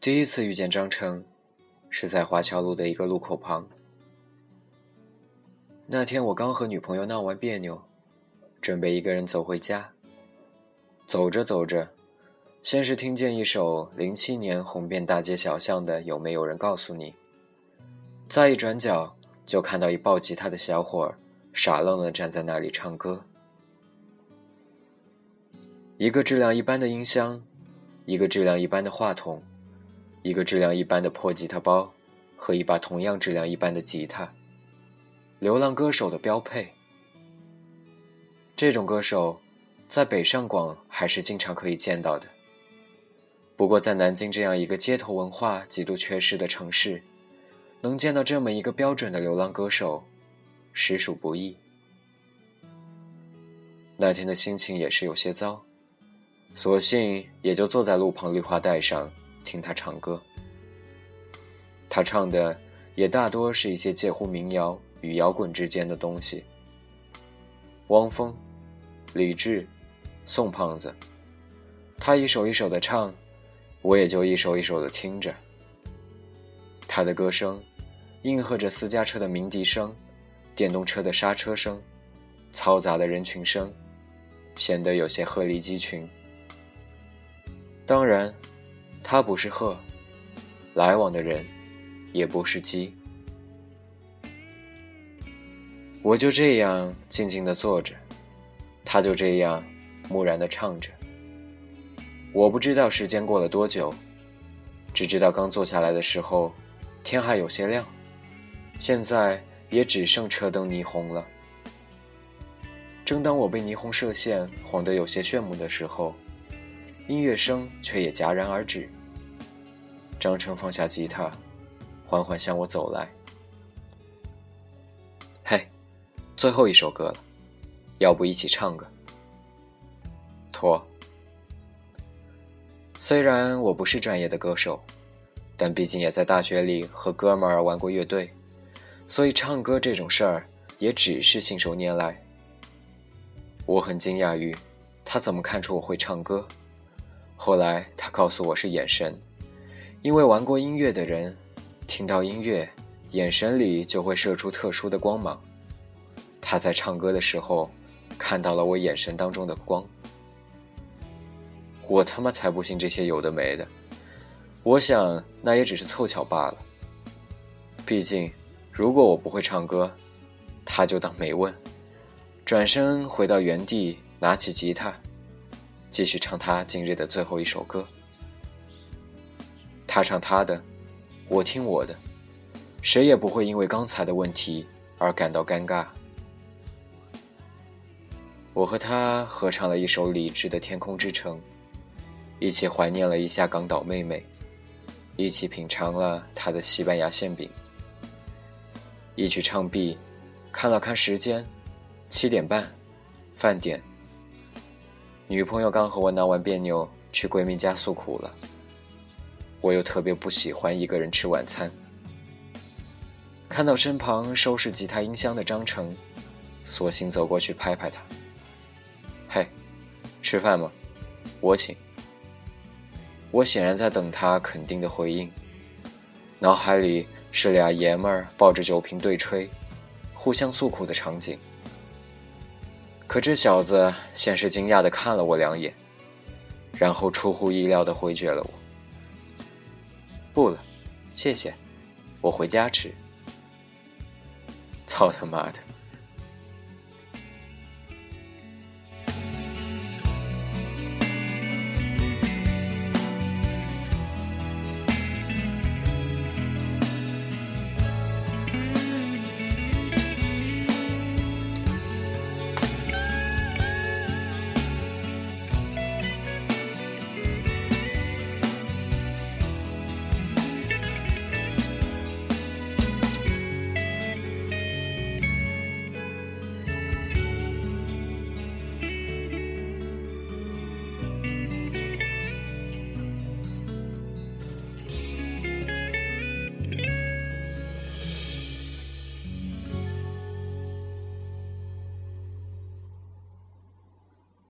第一次遇见张成，是在华侨路的一个路口旁。那天我刚和女朋友闹完别扭，准备一个人走回家。走着走着，先是听见一首零七年红遍大街小巷的《有没有人告诉你》，再一转角就看到一抱吉他的小伙儿傻愣愣站在那里唱歌。一个质量一般的音箱，一个质量一般的话筒。一个质量一般的破吉他包，和一把同样质量一般的吉他。流浪歌手的标配。这种歌手，在北上广还是经常可以见到的。不过在南京这样一个街头文化极度缺失的城市，能见到这么一个标准的流浪歌手，实属不易。那天的心情也是有些糟，索性也就坐在路旁绿化带上。听他唱歌，他唱的也大多是一些介乎民谣与摇滚之间的东西。汪峰、李志、宋胖子，他一首一首的唱，我也就一首一首的听着。他的歌声，应和着私家车的鸣笛声、电动车的刹车声、嘈杂的人群声，显得有些鹤立鸡群。当然。他不是鹤，来往的人也不是鸡。我就这样静静的坐着，他就这样木然的唱着。我不知道时间过了多久，只知道刚坐下来的时候，天还有些亮，现在也只剩车灯霓虹了。正当我被霓虹射线晃得有些炫目的时候，音乐声却也戛然而止。张成放下吉他，缓缓向我走来。嘿，最后一首歌了，要不一起唱个？托。虽然我不是专业的歌手，但毕竟也在大学里和哥们儿玩过乐队，所以唱歌这种事儿也只是信手拈来。我很惊讶于他怎么看出我会唱歌，后来他告诉我是眼神。因为玩过音乐的人，听到音乐，眼神里就会射出特殊的光芒。他在唱歌的时候，看到了我眼神当中的光。我他妈才不信这些有的没的。我想那也只是凑巧罢了。毕竟，如果我不会唱歌，他就当没问，转身回到原地，拿起吉他，继续唱他今日的最后一首歌。他唱他的，我听我的，谁也不会因为刚才的问题而感到尴尬。我和他合唱了一首李志的《天空之城》，一起怀念了一下港岛妹妹，一起品尝了她的西班牙馅饼。一曲唱毕，看了看时间，七点半，饭点。女朋友刚和我闹完别扭，去闺蜜家诉苦了。我又特别不喜欢一个人吃晚餐。看到身旁收拾吉他音箱的张成，索性走过去拍拍他：“嘿，吃饭吗？我请。”我显然在等他肯定的回应，脑海里是俩爷们儿抱着酒瓶对吹，互相诉苦的场景。可这小子先是惊讶的看了我两眼，然后出乎意料的回绝了我。不了，谢谢，我回家吃。操他妈的！